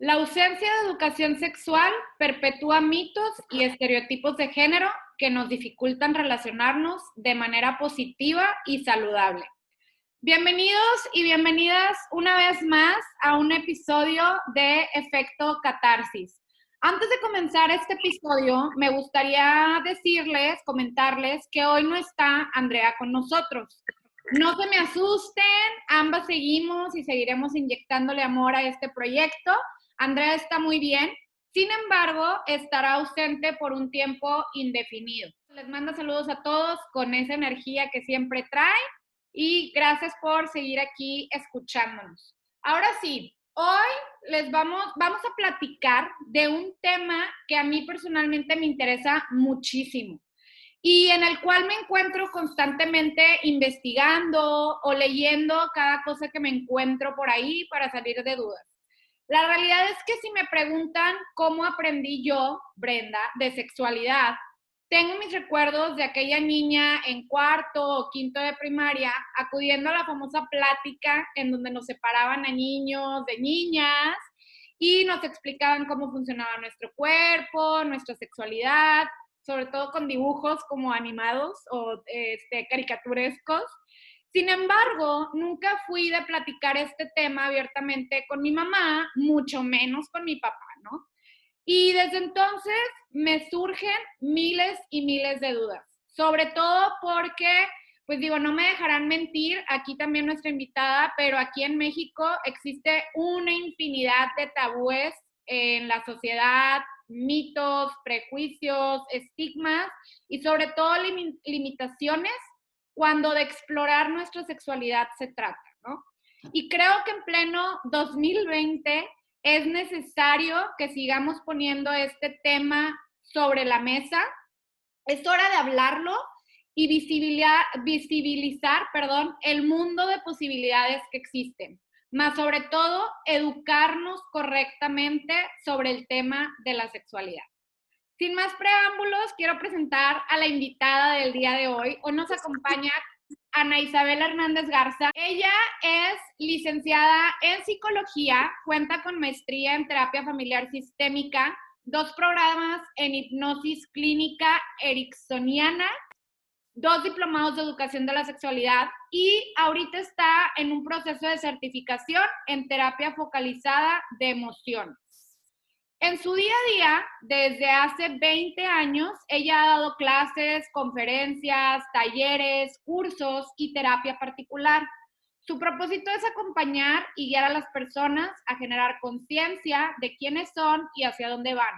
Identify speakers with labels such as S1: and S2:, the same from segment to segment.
S1: La ausencia de educación sexual perpetúa mitos y estereotipos de género que nos dificultan relacionarnos de manera positiva y saludable. Bienvenidos y bienvenidas una vez más a un episodio de Efecto Catarsis. Antes de comenzar este episodio, me gustaría decirles, comentarles que hoy no está Andrea con nosotros. No se me asusten, ambas seguimos y seguiremos inyectándole amor a este proyecto Andrea está muy bien, sin embargo, estará ausente por un tiempo indefinido. Les mando saludos a todos con esa energía que siempre trae y gracias por seguir aquí escuchándonos. Ahora sí, hoy les vamos, vamos a platicar de un tema que a mí personalmente me interesa muchísimo y en el cual me encuentro constantemente investigando o leyendo cada cosa que me encuentro por ahí para salir de dudas. La realidad es que si me preguntan cómo aprendí yo, Brenda, de sexualidad, tengo mis recuerdos de aquella niña en cuarto o quinto de primaria acudiendo a la famosa plática en donde nos separaban a niños de niñas y nos explicaban cómo funcionaba nuestro cuerpo, nuestra sexualidad, sobre todo con dibujos como animados o este, caricaturescos. Sin embargo, nunca fui de platicar este tema abiertamente con mi mamá, mucho menos con mi papá, ¿no? Y desde entonces me surgen miles y miles de dudas, sobre todo porque, pues digo, no me dejarán mentir, aquí también nuestra invitada, pero aquí en México existe una infinidad de tabúes en la sociedad, mitos, prejuicios, estigmas y sobre todo limitaciones cuando de explorar nuestra sexualidad se trata, ¿no? Y creo que en pleno 2020 es necesario que sigamos poniendo este tema sobre la mesa. Es hora de hablarlo y visibilizar, visibilizar perdón, el mundo de posibilidades que existen, más sobre todo educarnos correctamente sobre el tema de la sexualidad. Sin más preámbulos, quiero presentar a la invitada del día de hoy. Hoy nos acompaña Ana Isabel Hernández Garza. Ella es licenciada en psicología, cuenta con maestría en terapia familiar sistémica, dos programas en hipnosis clínica ericksoniana, dos diplomados de educación de la sexualidad y ahorita está en un proceso de certificación en terapia focalizada de emociones. En su día a día, desde hace 20 años, ella ha dado clases, conferencias, talleres, cursos y terapia particular. Su propósito es acompañar y guiar a las personas a generar conciencia de quiénes son y hacia dónde van.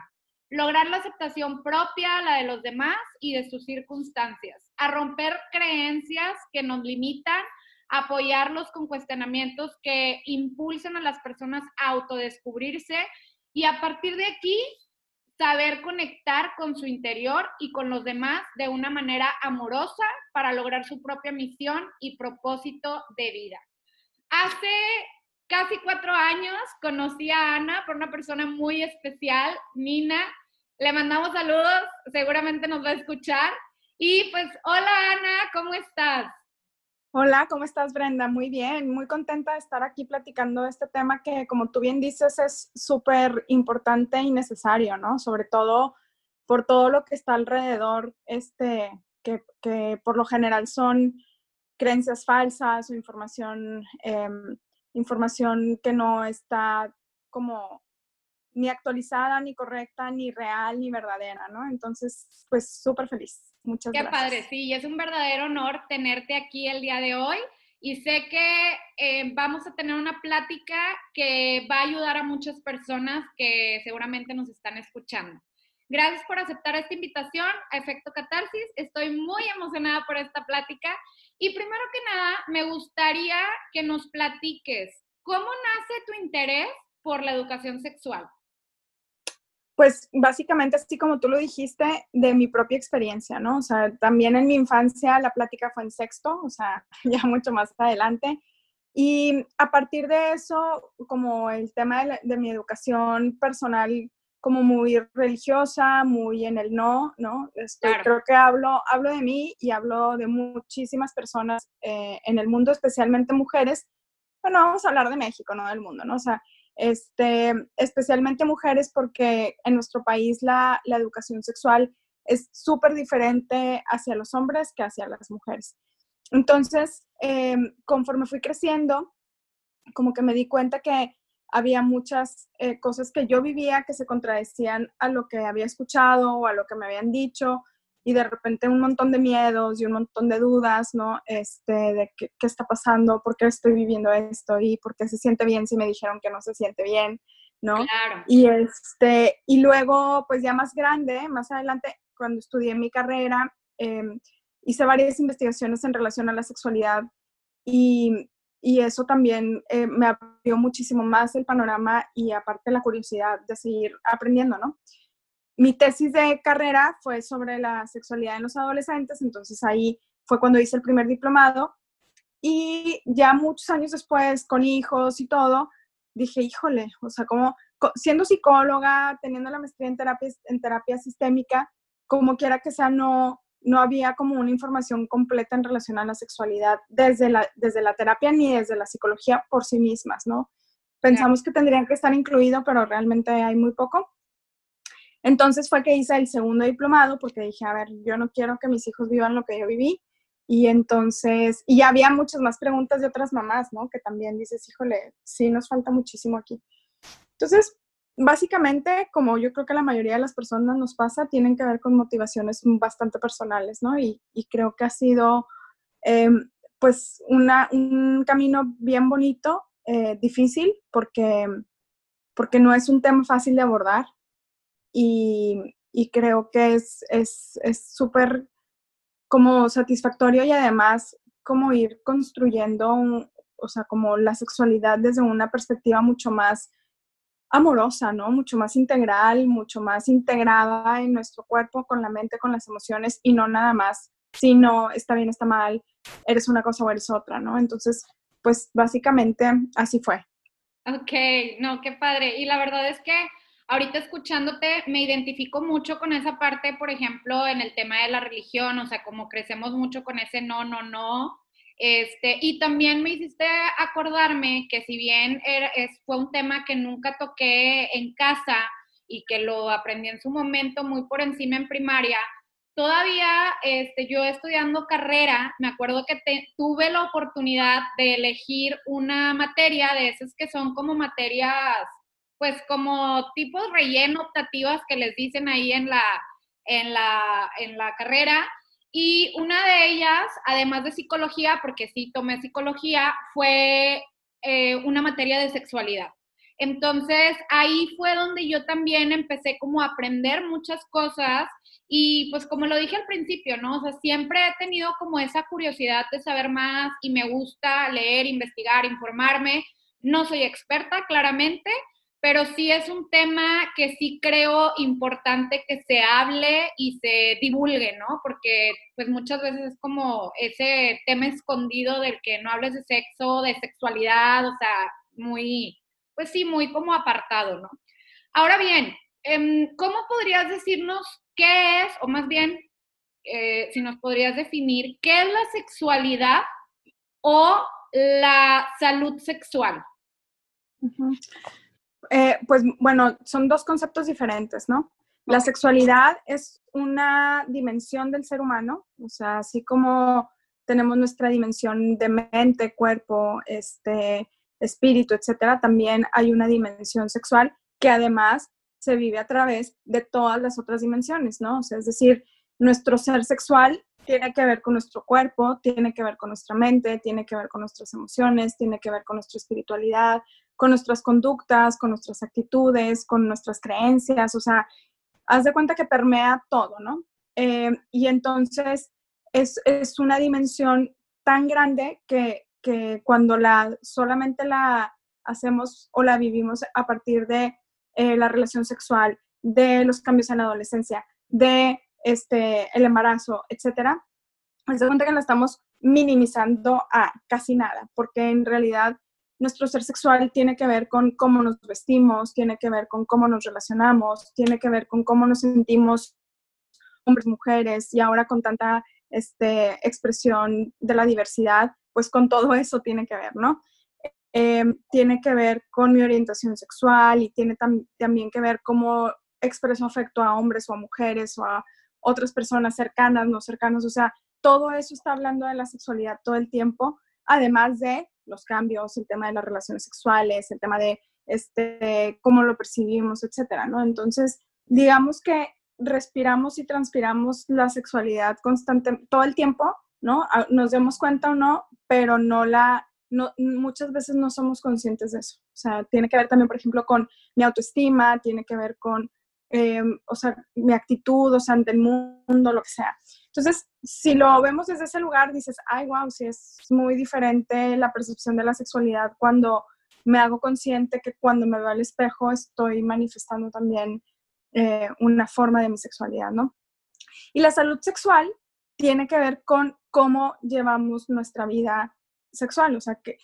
S1: Lograr la aceptación propia, la de los demás y de sus circunstancias. A romper creencias que nos limitan, apoyarlos con cuestionamientos que impulsen a las personas a autodescubrirse y a partir de aquí saber conectar con su interior y con los demás de una manera amorosa para lograr su propia misión y propósito de vida. Hace casi cuatro años conocí a Ana por una persona muy especial, Nina. Le mandamos saludos, seguramente nos va a escuchar. Y pues, hola Ana, ¿cómo estás?
S2: Hola, ¿cómo estás Brenda? Muy bien, muy contenta de estar aquí platicando de este tema que, como tú bien dices, es súper importante y necesario, ¿no? Sobre todo por todo lo que está alrededor, este, que, que por lo general son creencias falsas o información, em, información que no está como ni actualizada, ni correcta, ni real, ni verdadera, ¿no? Entonces, pues súper feliz. Muchas
S1: Qué
S2: gracias.
S1: padre, sí, es un verdadero honor tenerte aquí el día de hoy y sé que eh, vamos a tener una plática que va a ayudar a muchas personas que seguramente nos están escuchando. Gracias por aceptar esta invitación a Efecto Catarsis. Estoy muy emocionada por esta plática. Y primero que nada, me gustaría que nos platiques cómo nace tu interés por la educación sexual.
S2: Pues básicamente, así como tú lo dijiste, de mi propia experiencia, ¿no? O sea, también en mi infancia la plática fue en sexto, o sea, ya mucho más adelante. Y a partir de eso, como el tema de, de mi educación personal como muy religiosa, muy en el no, ¿no? Este, creo que hablo, hablo de mí y hablo de muchísimas personas eh, en el mundo, especialmente mujeres. Bueno, vamos a hablar de México, no del mundo, ¿no? O sea, este, especialmente mujeres porque en nuestro país la, educación sexual es súper diferente hacia los hombres que hacia las mujeres. Entonces, em, conforme fui creciendo, como que me di cuenta que había muchas eh, cosas que yo vivía que se contradecían a lo que había escuchado o a lo que me habían dicho y de repente un montón de miedos y un montón de dudas, ¿no? Este, de qué, qué, está pasando, por qué estoy viviendo esto y por qué se siente bien si me dijeron que no se siente bien, ¿no?
S1: Claro.
S2: Y, este, y luego, pues ya más grande, más adelante, cuando estudié mi carrera, eh, hice varias investigaciones en relación a la sexualidad y, y eso también eh, me abrió muchísimo más el panorama y aparte la curiosidad de seguir aprendiendo, ¿no? Mi tesis de carrera fue sobre la sexualidad en los adolescentes, entonces ahí fue cuando hice el primer diplomado y ya muchos años después, con hijos y todo, dije, híjole, o sea, como siendo psicóloga, teniendo la maestría en terapia, en terapia sistémica, como quiera que sea, no, no había como una información completa en relación a la sexualidad desde la, desde la terapia ni desde la psicología por sí mismas, ¿no? Pensamos que tendrían que estar incluido, pero realmente hay muy poco. Entonces fue que hice el segundo diplomado porque dije, a ver, yo no quiero que mis hijos vivan lo que yo viví. Y entonces, y había muchas más preguntas de otras mamás, ¿no? Que también dices, híjole, sí nos falta muchísimo aquí. Entonces, básicamente, como yo creo que la mayoría de las personas nos pasa, tienen que ver con motivaciones bastante personales, ¿no? Y, creo que ha sido, eh, pues, una, un camino bien bonito, eh, difícil, porque, porque no es un tema fácil de abordar. Y, creo que es súper es, como satisfactorio y además como ir construyendo, o sea, como la sexualidad desde una perspectiva mucho más amorosa, ¿no? Mucho más integral, mucho más integrada en nuestro cuerpo, con la mente, con las emociones y no nada más, si no está bien, está mal, eres una cosa o eres otra, ¿no? Entonces, pues básicamente así fue.
S1: Ok, no, qué padre. Y la verdad es que ahorita escuchándote me identifico mucho con esa parte, por ejemplo, en el tema de la religión, o sea, como crecemos mucho con ese no, no, no, este, y también me hiciste acordarme que si bien era, es, fue un tema que nunca toqué en casa y que lo aprendí en su momento muy por encima en primaria, todavía este, yo estudiando carrera, me acuerdo que tuve la oportunidad de elegir una materia de esas que son como materias, pues como tipos relleno optativas que les dicen ahí en la, en la, en la carrera y una de ellas, además de psicología, porque sí tomé psicología, fue eh, una materia de sexualidad. Entonces ahí fue donde yo también empecé como a aprender muchas cosas y pues como lo dije al principio, ¿no? Siempre he tenido como esa curiosidad de saber más y me gusta leer, investigar, informarme. No soy experta, claramente, pero sí es un tema que sí creo importante que se hable y se divulgue, ¿no? Porque pues muchas veces es como ese tema escondido del que no hables de sexo, de sexualidad, o sea, muy, pues sí, muy como apartado, ¿no? Ahora bien, em, ¿cómo podrías decirnos qué es, o más bien, eh, si nos podrías definir, qué es la sexualidad o la salud sexual?
S2: Eh, pues bueno, son dos conceptos diferentes, ¿no? La sexualidad es una dimensión del ser humano, o sea, así como tenemos nuestra dimensión de mente, cuerpo, este, espíritu, etcétera, también hay una dimensión sexual que además se vive a través de todas las otras dimensiones, ¿no? O sea, es decir, nuestro ser sexual tiene que ver con nuestro cuerpo, tiene que ver con nuestra mente, tiene que ver con nuestras emociones, tiene que ver con nuestra espiritualidad, con nuestras conductas, con nuestras actitudes, con nuestras creencias, o sea, haz de cuenta que permea todo, ¿no? Eh, y entonces es, es, una dimensión tan grande que, que, cuando la solamente la hacemos o la vivimos a partir de eh, la relación sexual, de los cambios en la adolescencia, de este, el embarazo, etcétera, haz de cuenta que la estamos minimizando a casi nada, porque en realidad nuestro ser sexual tiene que ver con cómo nos vestimos, tiene que ver con cómo nos relacionamos, tiene que ver con cómo nos sentimos hombres, mujeres, y ahora con tanta este, expresión de la diversidad, pues con todo eso tiene que ver, ¿no? Em, tiene que ver con mi orientación sexual y tiene también que ver cómo expreso afecto a hombres o a mujeres o a otras personas cercanas, no cercanas, o sea, todo eso está hablando de la sexualidad todo el tiempo, además de los cambios, el tema de las relaciones sexuales, el tema de este, cómo lo percibimos, etcétera, ¿no? Entonces, digamos que respiramos y transpiramos la sexualidad constante, todo el tiempo, ¿no? Nos demos cuenta o no, pero no la, no, muchas veces no somos conscientes de eso. O sea, tiene que ver también, por ejemplo, con mi autoestima, tiene que ver con, eh, o sea, mi actitud, o sea, ante el mundo, lo que sea. Entonces, si lo vemos desde ese lugar, dices, ay, wow, sí es muy diferente la percepción de la sexualidad cuando me hago consciente que cuando me veo al espejo estoy manifestando también eh, una forma de mi sexualidad, ¿no? Y la salud sexual tiene que ver con cómo llevamos nuestra vida sexual, o sea, que,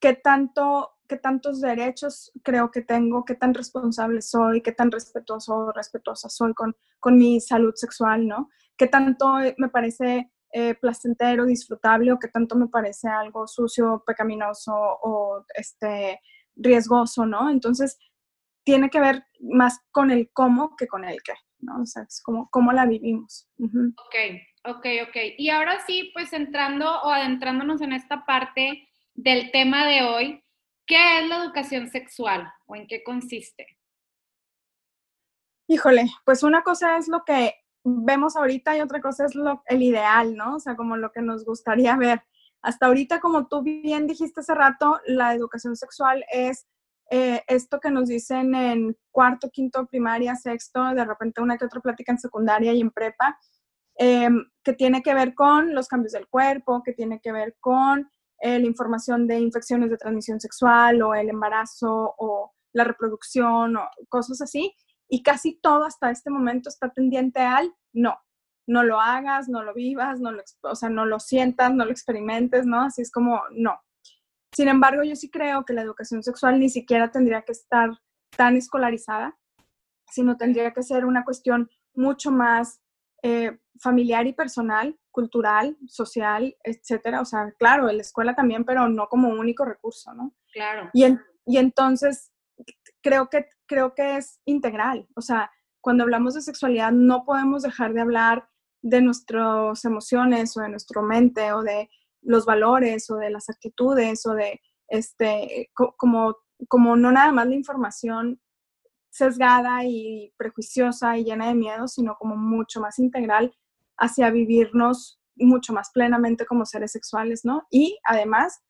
S2: qué tanto qué tantos derechos creo que tengo, qué tan responsable soy, qué tan respetuoso o respetuosa soy con, con mi salud sexual, ¿no? qué tanto eh, me parece eh, placentero, disfrutable o qué tanto me parece algo sucio, pecaminoso o este, riesgoso, ¿no? Entonces, tiene que ver más con el cómo que con el qué, ¿no? O sea, es como cómo la vivimos.
S1: Ok, ok, ok. Y ahora sí, pues entrando o adentrándonos en esta parte del tema de hoy, ¿qué es la educación sexual o en qué consiste?
S2: Híjole, pues una cosa es lo que vemos ahorita y otra cosa es el ideal, ¿no? O sea, como lo que nos gustaría ver. Hasta ahorita, como tú bien dijiste hace rato, la educación sexual es eh, esto que nos dicen en cuarto, quinto, primaria, sexto, de repente una que otra plática en secundaria y en prepa, em, que tiene que ver con los cambios del cuerpo, que tiene que ver con eh, la información de infecciones de transmisión sexual o el embarazo o la reproducción o cosas así y casi todo hasta este momento está tendiente al no, no lo hagas, no lo vivas, no lo, o sea, no lo sientas, no lo experimentes, ¿no? Así es como no. Sin embargo, yo sí creo que la educación sexual ni siquiera tendría que estar tan escolarizada, sino tendría que ser una cuestión mucho más eh, familiar y personal, cultural, social, etcétera. O sea, claro, en la escuela también, pero no como único recurso, ¿no?
S1: Claro.
S2: Y, y entonces creo que creo que es integral. O sea, cuando hablamos de sexualidad no podemos dejar de hablar de nuestras emociones o de nuestra mente o de los valores o de las actitudes o de, este, como, como no nada más la información sesgada y prejuiciosa y llena de miedo, sino como mucho más integral hacia vivirnos mucho más plenamente como seres sexuales, ¿no? Y además,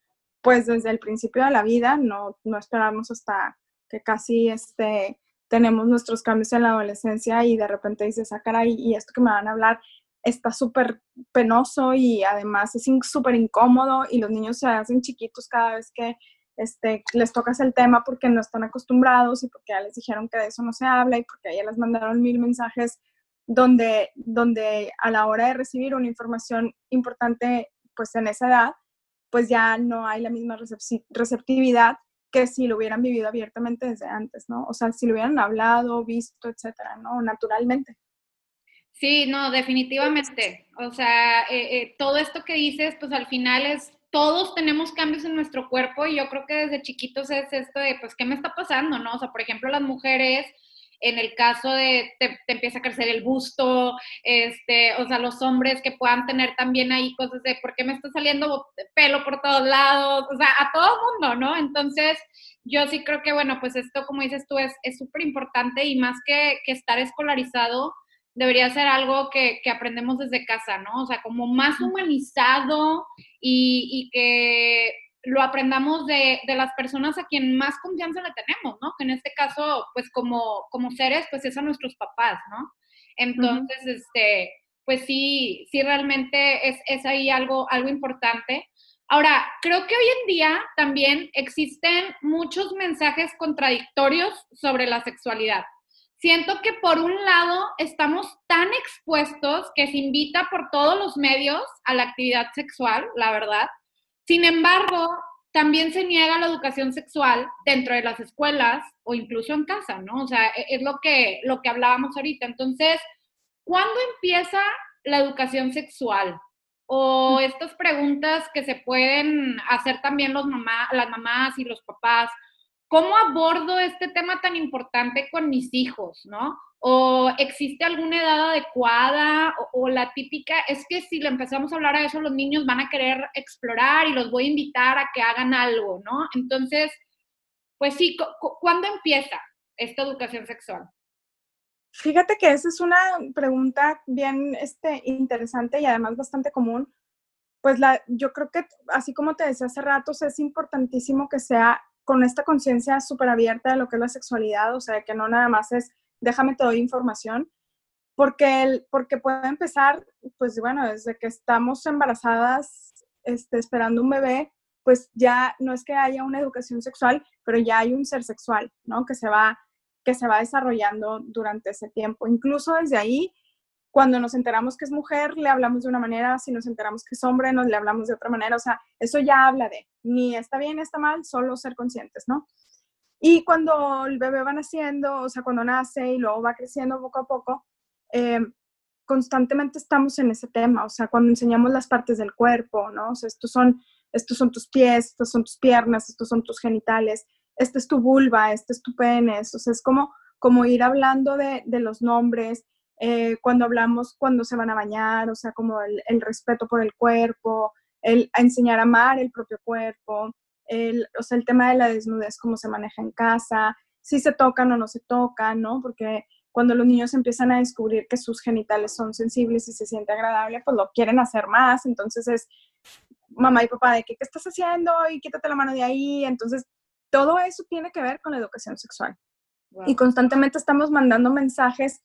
S2: pues desde el principio de la vida, no, no esperarnos hasta que casi este, tenemos nuestros cambios en la adolescencia y de repente dices, ah, caray, y esto que me van a hablar está súper penoso y además es súper incómodo y los niños se hacen chiquitos cada vez que este, les tocas el tema porque no están acostumbrados y porque ya les dijeron que de eso no se habla y porque ya les mandaron mil mensajes donde, donde a la hora de recibir una información importante pues en esa edad, pues ya no hay la misma receptividad que si lo hubieran vivido abiertamente desde antes, ¿no? O sea, si lo hubieran hablado, visto, etcétera, ¿no? Naturalmente.
S1: Sí, no, definitivamente. O sea, eh, eh, todo esto que dices, pues al final es, todos tenemos cambios en nuestro cuerpo y yo creo que desde chiquitos es esto de, pues, ¿qué me está pasando, no? O sea, por ejemplo, las mujeres, en el caso de te, te, empieza a crecer el busto, este, o sea, los hombres que puedan tener también ahí cosas de por qué me está saliendo pelo por todos lados, o sea, a todo mundo, ¿no? Entonces, yo sí creo que, bueno, pues esto, como dices tú, es súper importante y más que, que estar escolarizado, debería ser algo que, aprendemos desde casa, ¿no? O sea, como más humanizado y, que lo aprendamos de, las personas a quien más confianza le tenemos, ¿no? Que en este caso, pues como, como seres, pues es a nuestros papás, ¿no? Entonces, este, pues sí, sí realmente es, es ahí algo, algo importante. Ahora, creo que hoy en día también existen muchos mensajes contradictorios sobre la sexualidad. Siento que por un lado estamos tan expuestos que se invita por todos los medios a la actividad sexual, la verdad. Sin embargo, también se niega la educación sexual dentro de las escuelas o incluso en casa, ¿no? O sea, e, es lo que, lo que hablábamos ahorita. Entonces, ¿cuándo empieza la educación sexual? O estas preguntas que se pueden hacer también los mamá, las mamás y los papás. ¿Cómo abordo este tema tan importante con mis hijos, no? ¿O existe alguna edad adecuada? O, la típica es que si le empezamos a hablar a eso, los niños van a querer explorar y los voy a invitar a que hagan algo, ¿no? Entonces, pues sí, ¿cuándo empieza esta educación sexual?
S2: Fíjate que esa es una pregunta bien este, interesante y además bastante común. Pues la, yo creo que, así como te decía hace rato, es importantísimo que sea con esta conciencia súper abierta de lo que es la sexualidad, o sea, que no nada más es, déjame te doy información, porque, el, porque puede empezar, pues bueno, desde que estamos embarazadas, este, esperando un bebé, pues ya no es que haya una educación sexual, pero ya hay un ser sexual, ¿no? Que se va que se va desarrollando durante ese tiempo. Incluso desde ahí, cuando nos enteramos que es mujer, le hablamos de una manera, si nos enteramos que es hombre, nos le hablamos de otra manera. O sea, eso ya habla de ni está bien, está mal, solo ser conscientes, ¿no? Y cuando el bebé va naciendo, o sea, cuando nace y luego va creciendo poco a poco, eh, constantemente estamos en ese tema, o sea, cuando enseñamos las partes del cuerpo, ¿no? O sea, estos son, estos son tus pies, estos son tus piernas, estos son tus genitales, este es tu vulva, este es tu pene, o sea, es como, como ir hablando de, los nombres, eh, cuando hablamos, cuando se van a bañar, o sea, como el, respeto por el cuerpo, el enseñar a amar el propio cuerpo, el, o sea, el tema de la desnudez, cómo se maneja en casa, si se tocan o no se tocan, ¿no? Porque cuando los niños empiezan a descubrir que sus genitales son sensibles y se siente agradable, pues lo quieren hacer más, entonces es mamá y papá de que, ¿qué estás haciendo? Y quítate la mano de ahí, entonces todo eso tiene que ver con la educación sexual. Y constantemente estamos mandando mensajes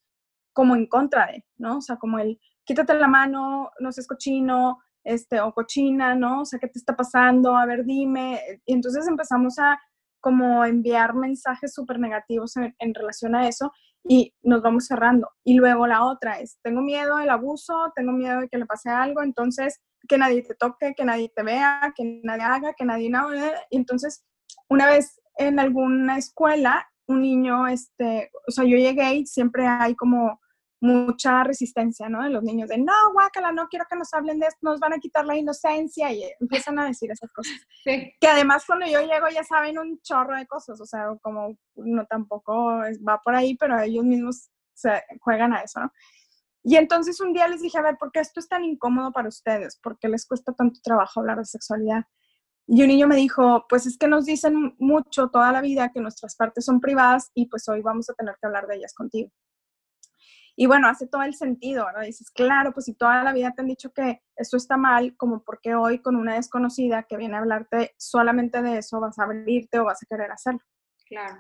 S2: como en contra de, ¿no? O sea, como el quítate la mano, no seas cochino, este, o cochina, ¿no? O sea, ¿qué te está pasando? A ver, dime. Y entonces empezamos a como enviar mensajes súper negativos en, relación a eso y nos vamos cerrando. Y luego la otra es, tengo miedo del abuso, tengo miedo de que le pase algo, entonces que nadie te toque, que nadie te vea, que nadie haga, que nadie no. Y entonces una vez en alguna escuela, un niño, este, o sea, yo llegué y siempre hay como mucha resistencia, ¿no? De los niños de, no, guácala, no quiero que nos hablen de esto, nos van a quitar la inocencia y empiezan a decir esas cosas. Que además cuando yo llego ya saben un chorro de cosas, o sea, como no tampoco va por ahí, pero ellos mismos se juegan a eso, ¿no? Y entonces un día les dije, a ver, ¿por qué esto es tan incómodo para ustedes? ¿Por qué les cuesta tanto trabajo hablar de sexualidad? Y un niño me dijo, pues es que nos dicen mucho toda la vida que nuestras partes son privadas y pues hoy vamos a tener que hablar de ellas contigo. Y bueno, hace todo el sentido, ¿no? Dices, claro, pues si toda la vida te han dicho que eso está mal, como porque hoy con una desconocida que viene a hablarte solamente de eso vas a abrirte o vas a querer hacerlo.
S1: Claro.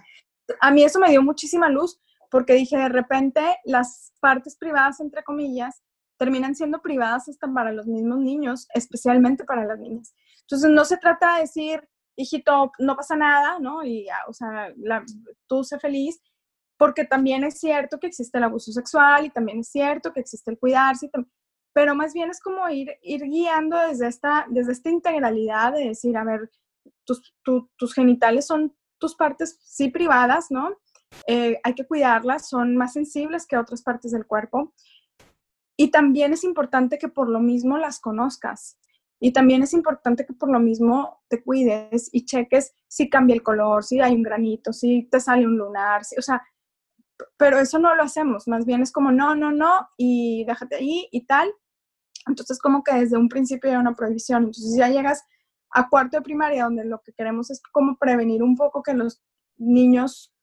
S2: A mí eso me dio muchísima luz porque dije, de repente las partes privadas, entre comillas, terminan siendo privadas hasta para los mismos niños, especialmente para las niñas. Entonces, no se trata de decir, hijito, no pasa nada, ¿no? Y, o sea, tú sé feliz, porque también es cierto que existe el abuso sexual y también es cierto que existe el cuidarse, pero más bien es como ir, ir guiando desde esta, desde esta integralidad de decir, a ver, tus, tus genitales son tus partes sí privadas, ¿no? Eh, hay que cuidarlas, son más sensibles que otras partes del cuerpo y también es importante que por lo mismo las conozcas. Y también es importante que por lo mismo te cuides y cheques si cambia el color, si hay un granito, si te sale un lunar, o sea, pero eso no lo hacemos, más bien es como no, no, no, y déjate ahí y tal. Entonces como que desde un principio hay una prohibición. Entonces ya llegas a cuarto de primaria donde lo que queremos es como prevenir un poco que los niños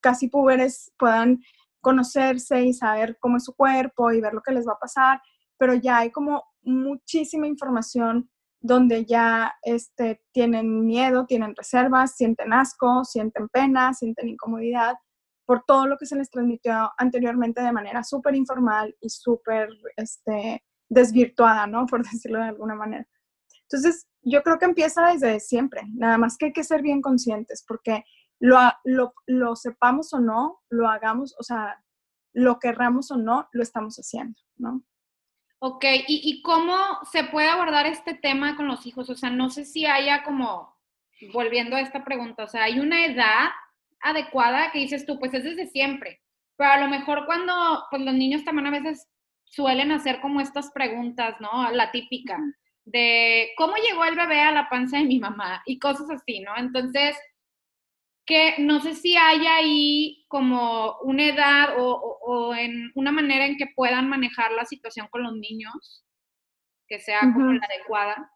S2: casi púberes puedan conocerse y saber cómo es su cuerpo y ver lo que les va a pasar, pero ya hay como muchísima información donde ya este, tienen miedo, tienen reservas, sienten asco, sienten pena, sienten incomodidad por todo lo que se les transmitió anteriormente de manera súper informal y súper este, desvirtuada, ¿no? Por decirlo de alguna manera. Entonces, yo creo que empieza desde siempre, nada más que hay que ser bien conscientes, porque lo, lo, lo sepamos o no, lo hagamos, o sea, lo querramos o no, lo estamos haciendo, ¿no?
S1: Ok, ¿Y, ¿Y, cómo se puede abordar este tema con los hijos? O sea, no sé si haya como, volviendo a esta pregunta, o sea, hay una edad adecuada que dices tú, pues es desde siempre, pero a lo mejor cuando pues los niños también a veces suelen hacer como estas preguntas, ¿no? La típica de cómo llegó el bebé a la panza de mi mamá y cosas así, ¿no? Entonces, que no sé si hay ahí como una edad o, en una manera en que puedan manejar la situación con los niños que sea como la adecuada.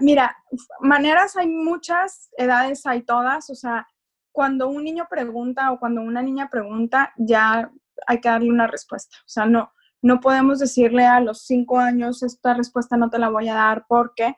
S2: Mira, maneras hay muchas, edades hay todas, o sea, cuando un niño pregunta o cuando una niña pregunta, ya hay que darle una respuesta. O sea, no, no podemos decirle a los cinco años, esta respuesta no te la voy a dar porque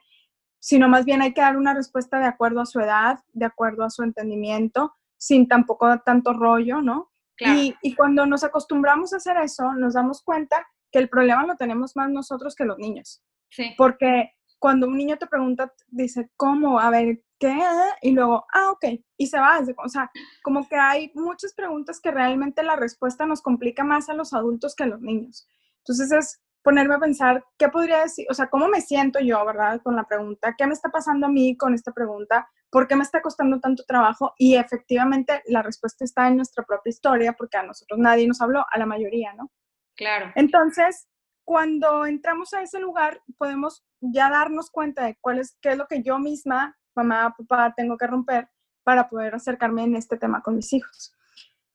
S2: sino más bien hay que dar una respuesta de acuerdo a su edad, de acuerdo a su entendimiento, sin tampoco tanto rollo, ¿no? Y, y, cuando nos acostumbramos a hacer eso, nos damos cuenta que el problema lo tenemos más nosotros que los niños. Sí. Porque cuando un niño te pregunta, dice, ¿cómo? A ver, ¿qué? Y luego, ah, ok, y se va. O sea, como que hay muchas preguntas que realmente la respuesta nos complica más a los adultos que a los niños. Entonces es ponerme a pensar qué podría decir, o sea, cómo me siento yo, ¿verdad? Con la pregunta, ¿qué me está pasando a mí con esta pregunta? ¿Por qué me está costando tanto trabajo? Y efectivamente la respuesta está en nuestra propia historia, porque a nosotros nadie nos habló, a la mayoría, ¿no?
S1: Claro.
S2: Entonces, cuando entramos a ese lugar, podemos ya darnos cuenta de cuál es, qué es lo que yo misma, mamá, papá, tengo que romper para poder acercarme en este tema con mis hijos.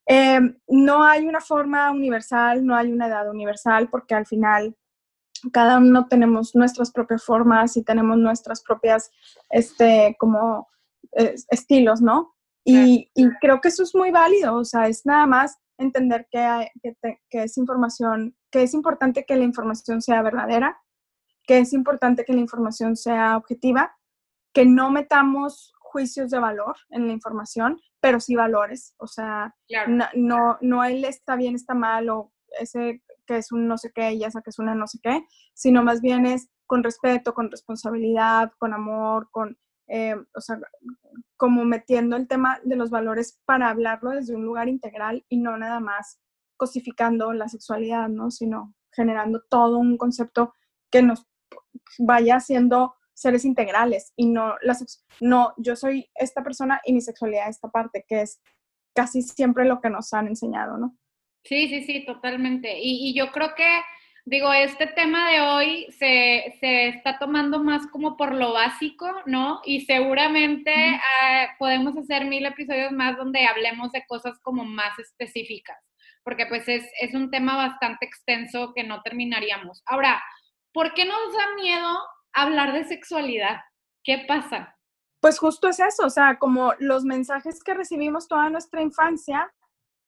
S2: Eh, no hay una forma universal, no hay una edad universal, porque al final cada uno tenemos nuestras propias formas y tenemos nuestras propias, este, como eh, estilos, ¿no? Y, creo que eso es muy válido, o sea, es nada más entender que, que, es información, que es importante que la información sea verdadera, que es importante que la información sea objetiva, que no metamos juicios de valor en la información, pero sí valores. O sea, no, no, él está bien, está mal, o ese que es un no sé qué y esa que es una no sé qué, sino más bien es con respeto, con responsabilidad, con amor, con, eh, o sea, como metiendo el tema de los valores para hablarlo desde un lugar integral y no nada más cosificando la sexualidad, ¿no? Sino generando todo un concepto que nos vaya haciendo seres integrales y no, las, no, yo soy esta persona y mi sexualidad esta parte, que es casi siempre lo que nos han enseñado, ¿no?
S1: Sí, sí, sí, totalmente. Y, yo creo que, digo, este tema de hoy se, se, está tomando más como por lo básico, ¿no? Y seguramente ah, podemos hacer mil episodios más donde hablemos de cosas como más específicas, porque pues es, es un tema bastante extenso que no terminaríamos. Ahora, ¿por qué nos da miedo hablar de sexualidad? ¿Qué pasa?
S2: Pues justo es eso, o sea, como los mensajes que recibimos toda nuestra infancia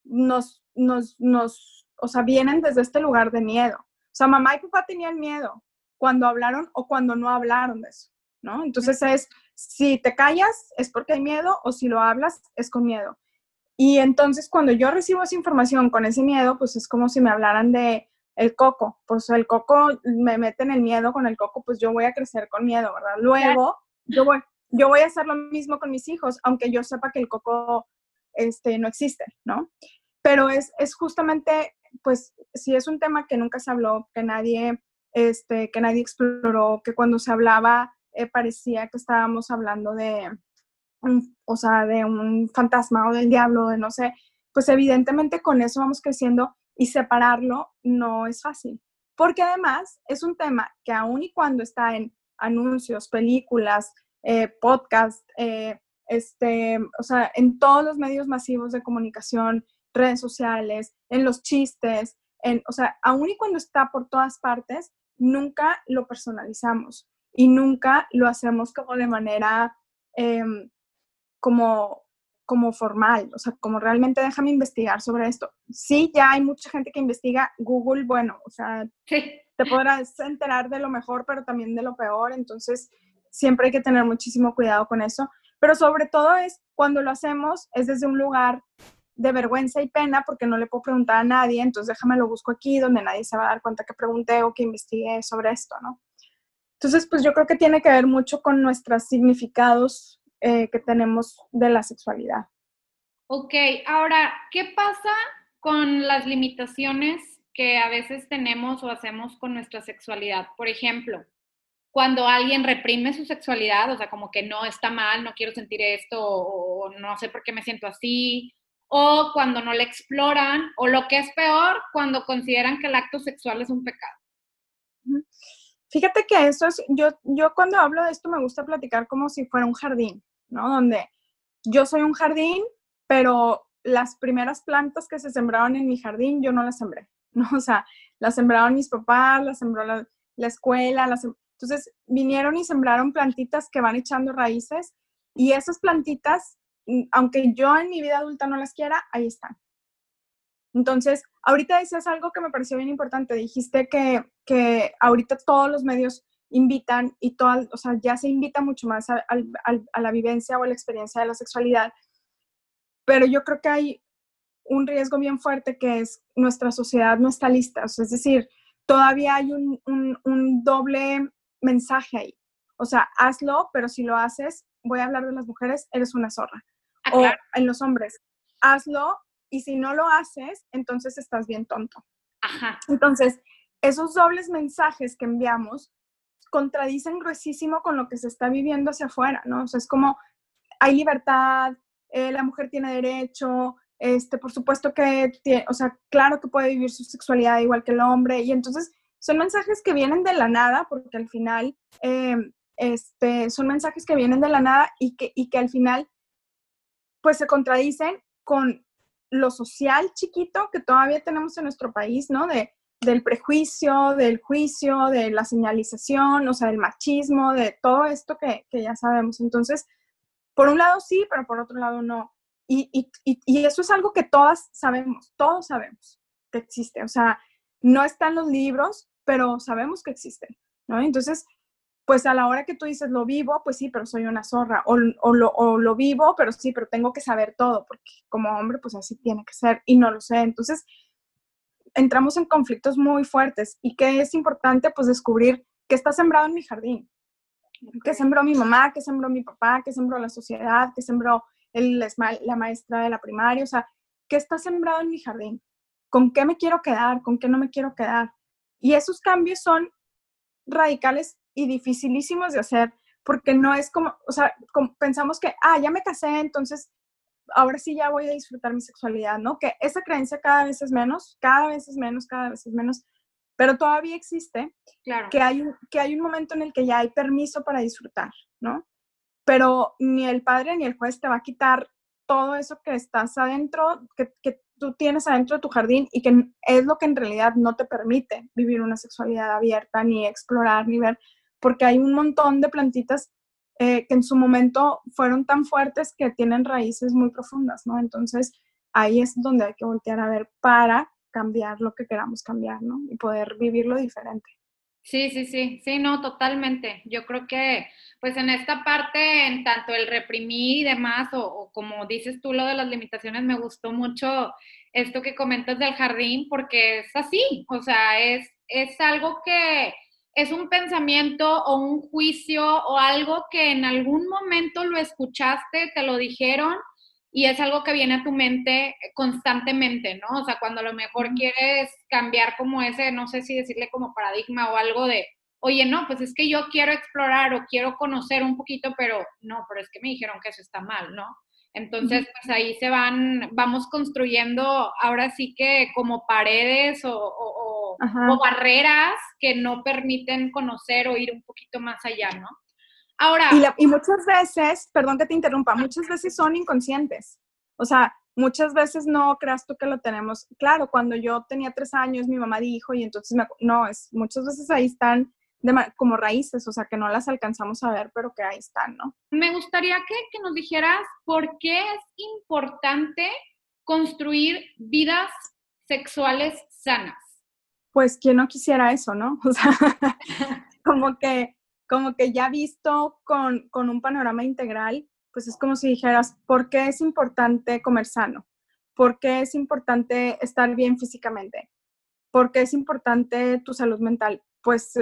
S2: nos, nos, nos, o sea, vienen desde este lugar de miedo. O sea, mamá y papá tenían miedo cuando hablaron o cuando no hablaron de eso, ¿no? Entonces es, si te callas es porque hay miedo o si lo hablas es con miedo. Y entonces cuando yo recibo esa información con ese miedo, pues es como si me hablaran de, el coco, pues el coco me meten el miedo con el coco, pues yo voy a crecer con miedo, ¿verdad? Luego yo voy, yo voy a hacer lo mismo con mis hijos, aunque yo sepa que el coco este, no existe, ¿no? Pero es, es justamente, pues, si es un tema que nunca se habló, que nadie, este, que nadie exploró, que cuando se hablaba eh, parecía que estábamos hablando de, o sea, de un fantasma o del diablo, de no sé, pues evidentemente con eso vamos creciendo y separarlo no es fácil, porque además es un tema que aun y cuando está en anuncios, películas, eh, podcast, eh, este, o sea, en todos los medios masivos de comunicación, redes sociales, en los chistes, en, o sea, aun y cuando está por todas partes, nunca lo personalizamos y nunca lo hacemos como de manera, em, como como formal, o sea, como realmente déjame investigar sobre esto. Sí, ya hay mucha gente que investiga Google, bueno, o sea, te podrás enterar de lo mejor, pero también de lo peor, entonces siempre hay que tener muchísimo cuidado con eso, pero sobre todo es cuando lo hacemos, es desde un lugar de vergüenza y pena porque no le puedo preguntar a nadie, entonces déjame lo busco aquí donde nadie se va a dar cuenta que pregunté o que investigué sobre esto, ¿no? Entonces, pues yo creo que tiene que ver mucho con nuestros significados eh, que tenemos de la sexualidad.
S1: Ok, ahora, ¿qué pasa con las limitaciones que a veces tenemos o hacemos con nuestra sexualidad? Por ejemplo, cuando alguien reprime su sexualidad, o sea, como que no está mal, no quiero sentir esto, o no sé por qué me siento así, o cuando no le exploran, o lo que es peor, cuando consideran que el acto sexual es un pecado.
S2: Fíjate que eso es, yo, yo cuando hablo de esto me gusta platicar como si fuera un jardín, ¿no? Donde yo soy un jardín, pero las primeras plantas que se sembraron en mi jardín yo no las sembré, ¿no? O sea, las sembraron mis papás, las sembró la, escuela, las, entonces vinieron y sembraron plantitas que van echando raíces y esas plantitas, aunque yo en mi vida adulta no las quiera, ahí están. Entonces, ahorita decías algo que me pareció bien importante. Dijiste que, que ahorita todos los medios invitan y todo, o sea, ya se invita mucho más a, la vivencia o a la experiencia de la sexualidad. Pero yo creo que hay un riesgo bien fuerte que es nuestra sociedad no está lista. Es decir, todavía hay un, un doble mensaje ahí. O sea, hazlo, pero si lo haces, voy a hablar de las mujeres, eres una zorra. Ah, o en los hombres, hazlo, y si no lo haces, entonces estás bien tonto. Ajá. Entonces, esos dobles mensajes que enviamos contradicen gruesísimo con lo que se está viviendo hacia afuera, ¿no? O sea, es como, hay libertad, eh, la mujer tiene derecho, este, por supuesto que, tiene, o sea, claro que puede vivir su sexualidad igual que el hombre, y entonces son mensajes que vienen de la nada, porque al final, em, este, son mensajes que vienen de la nada y que, y que al final, pues se contradicen con lo social chiquito que todavía tenemos en nuestro país, ¿no? De, del prejuicio, del juicio, de la señalización, o sea, del machismo, de todo esto que, que ya sabemos. Entonces, por un lado sí, pero por otro lado no. Y, y, y, eso es algo que todas sabemos, todos sabemos que existe. O sea, no están los libros, pero sabemos que existen, ¿no? Entonces, pues a la hora que tú dices lo vivo, pues sí, pero soy una zorra, o, o, lo, o, lo, vivo, pero sí, pero tengo que saber todo, porque como hombre, pues así tiene que ser, y no lo sé. Entonces, entramos en conflictos muy fuertes y que es importante, pues, descubrir qué está sembrado en mi jardín, qué sembró mi mamá, qué sembró mi papá, qué sembró la sociedad, qué sembró el, la maestra de la primaria, o sea, qué está sembrado en mi jardín, con qué me quiero quedar, con qué no me quiero quedar. Y esos cambios son radicales y dificilísimos de hacer porque no es como, o sea, pensamos que, ah, ya me casé, entonces ahora sí ya voy a disfrutar mi sexualidad, ¿no? Que esa creencia cada vez es menos, cada vez es menos, cada vez es menos, pero todavía existe claro. que, hay un, que hay un momento en el que ya hay permiso para disfrutar, ¿no? Pero ni el padre ni el juez te va a quitar todo eso que estás adentro, que, que tú tienes adentro de tu jardín y que es lo que en realidad no te permite vivir una sexualidad abierta, ni explorar, ni ver porque hay un montón de plantitas eh, que en su momento fueron tan fuertes que tienen raíces muy profundas, ¿no? Entonces, ahí es donde hay que voltear a ver para cambiar lo que queramos cambiar, ¿no? Y poder vivirlo diferente.
S1: Sí, sí, sí, sí, no, totalmente. Yo creo que, pues en esta parte, en tanto el reprimir y demás, o, o, como dices tú, lo de las limitaciones, me gustó mucho esto que comentas del jardín, porque es así, o sea, es, es algo que, es un pensamiento o un juicio o algo que en algún momento lo escuchaste, te lo dijeron y es algo que viene a tu mente constantemente, ¿no? O sea, cuando a lo mejor quieres cambiar como ese, no sé si decirle como paradigma o algo de, oye, no, pues es que yo quiero explorar o quiero conocer un poquito, pero no, pero es que me dijeron que eso está mal, ¿no? Entonces, pues ahí se van, vamos construyendo ahora sí que como paredes o, barreras que no permiten conocer o ir un poquito más allá, ¿no?
S2: Ahora. Y, y muchas veces, perdón que te interrumpa, muchas veces son inconscientes. O sea, muchas veces no creas tú que lo tenemos. Claro, cuando yo tenía tres años, mi mamá dijo, y entonces me, no, es, muchas veces ahí están como raíces, o sea, que no las alcanzamos a ver, pero que ahí están, ¿no?
S1: Me gustaría que, que nos dijeras por qué es importante construir vidas sexuales sanas.
S2: Pues, ¿quién no quisiera eso, no? O sea, como que, como que ya visto con, con un panorama integral, pues es como si dijeras, ¿por qué es importante comer sano? ¿Por qué es importante estar bien físicamente? ¿Por qué es importante tu salud mental? Pues,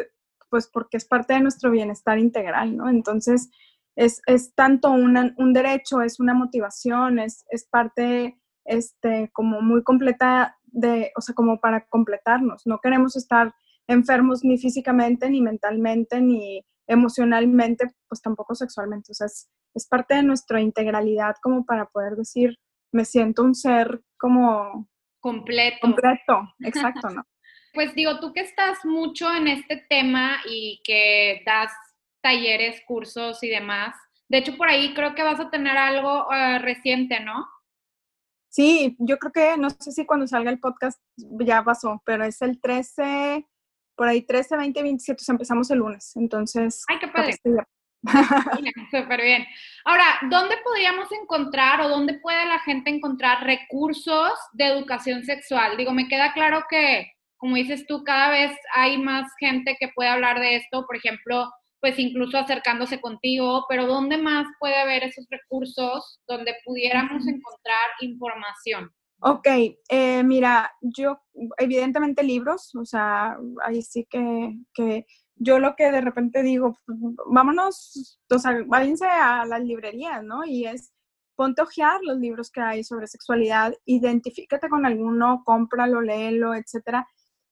S2: pues porque es parte de nuestro bienestar integral, ¿no? Entonces, es, es tanto un derecho, es una motivación, es, es parte este, como muy completa de, o sea, como para completarnos. No queremos estar enfermos ni físicamente, ni mentalmente, ni emocionalmente, pues tampoco sexualmente. O sea, es, es parte de nuestra integralidad como para poder decir, me siento un ser como...
S1: Completo.
S2: Completo, exacto, ¿no?
S1: Pues digo, tú que estás mucho en este tema y que das talleres, cursos y demás, de hecho por ahí creo que vas a tener algo eh, reciente, ¿no?
S2: Sí, yo creo que, no sé si cuando salga el podcast ya pasó, pero es el 13, por ahí 13, 20, 27, empezamos el lunes, entonces...
S1: ¡Ay, qué padre! Súper bien. Ahora, ¿dónde podríamos encontrar o dónde puede la gente encontrar recursos de educación sexual? Digo, me queda claro que, como dices tú, cada vez hay más gente que puede hablar de esto, por ejemplo, pues incluso acercándose contigo, pero ¿dónde más puede haber esos recursos donde pudiéramos encontrar información?
S2: Ok, eh, mira, yo evidentemente libros, o sea, ahí sí que, que yo lo que de repente digo, vámonos, o sea, váyanse a las librerías, ¿no? Y es, ponte a ojear los libros que hay sobre sexualidad, identifícate con alguno, cómpralo, léelo, etcétera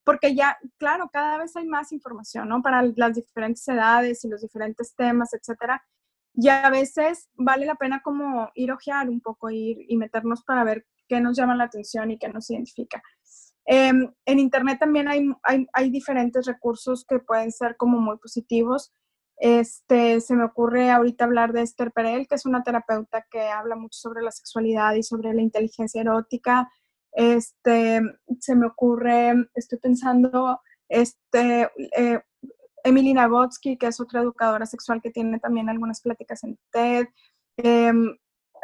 S2: porque ya, claro, cada vez hay más información, ¿no? Para las diferentes edades y los diferentes temas, etcétera. Y a veces vale la pena como ir ojear un poco, ir y meternos para ver qué nos llama la atención y qué nos identifica. Em, en Internet también hay, hay, hay, diferentes recursos que pueden ser como muy positivos. Este, se me ocurre ahorita hablar de Esther Perel, que es una terapeuta que habla mucho sobre la sexualidad y sobre la inteligencia erótica. Este, se me ocurre, estoy pensando, este, eh, Emily Nagotsky, que es otra educadora sexual que tiene también algunas pláticas en TED. Em,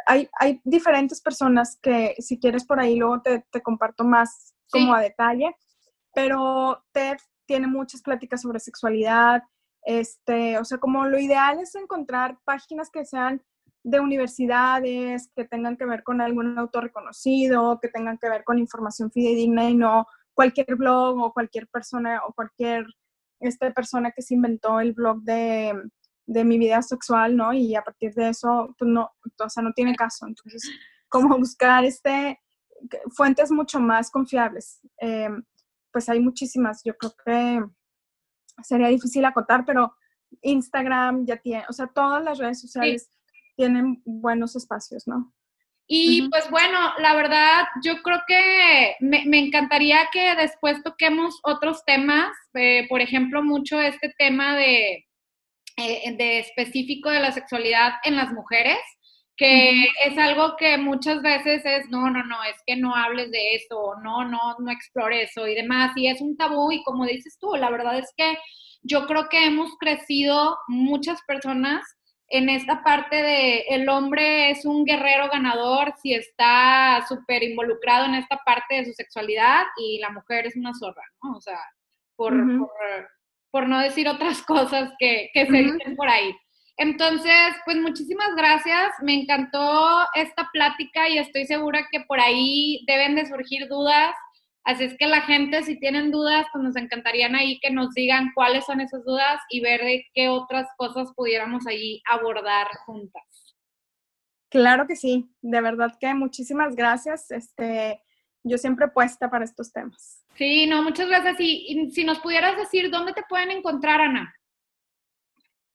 S2: hay, hay, diferentes personas que si quieres por ahí luego te, te comparto más como a detalle, pero TED tiene muchas pláticas sobre sexualidad, este, o sea, como lo ideal es encontrar páginas que sean de universidades, que tengan que ver con algún autor reconocido, que tengan que ver con información fidedigna y no cualquier blog o cualquier persona o cualquier esta persona que se inventó el blog de, de mi vida sexual, ¿no? Y a partir de eso, pues no, o sea, no tiene caso. Entonces, como buscar este, fuentes mucho más confiables. Em, pues hay muchísimas, yo creo que sería difícil acotar, pero Instagram ya tiene, o sea, todas las redes sociales tienen buenos espacios, ¿no?
S1: Y pues bueno, la verdad, yo creo que me, encantaría que después toquemos otros temas, eh, por ejemplo, mucho este tema de, eh, de específico de la sexualidad en las mujeres, que es algo que muchas veces es, no, no, no, es que no hables de eso, no, no, no explores eso y demás, y es un tabú y como dices tú, la verdad es que yo creo que hemos crecido muchas personas en esta parte de el hombre es un guerrero ganador si está súper involucrado en esta parte de su sexualidad y la mujer es una zorra, ¿no? O sea, por, por, no decir otras cosas que, que se dicen por ahí. Entonces, pues muchísimas gracias. Me encantó esta plática y estoy segura que por ahí deben de surgir dudas Así es que la gente, si tienen dudas, pues nos encantarían ahí que nos digan cuáles son esas dudas y ver de qué otras cosas pudiéramos ahí abordar juntas.
S2: Claro que sí, de verdad que muchísimas gracias. Este, yo siempre puesta para estos temas.
S1: Sí, no, muchas gracias. Y, si nos pudieras decir dónde te pueden encontrar, Ana.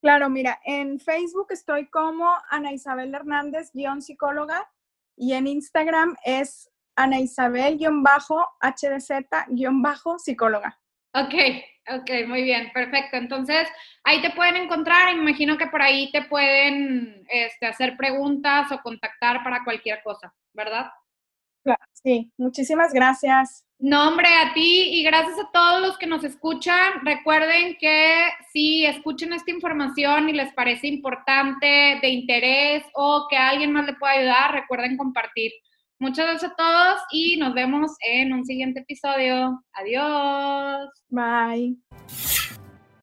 S2: Claro, mira, en Facebook estoy como Ana Isabel Hernández, guion psicóloga, y en Instagram es Ana Isabel-HDZ-psicóloga.
S1: Ok, ok, muy bien, perfecto. Entonces, ahí te pueden encontrar, imagino que por ahí te pueden este, hacer preguntas o contactar para cualquier cosa, ¿verdad?
S2: Sí, muchísimas gracias.
S1: No, a ti y gracias a todos los que nos escuchan. Recuerden que si escuchan esta información y les parece importante, de interés o que alguien más le pueda ayudar, recuerden compartir. Muchas gracias a todos y nos vemos en un siguiente episodio. Adiós.
S2: Bye.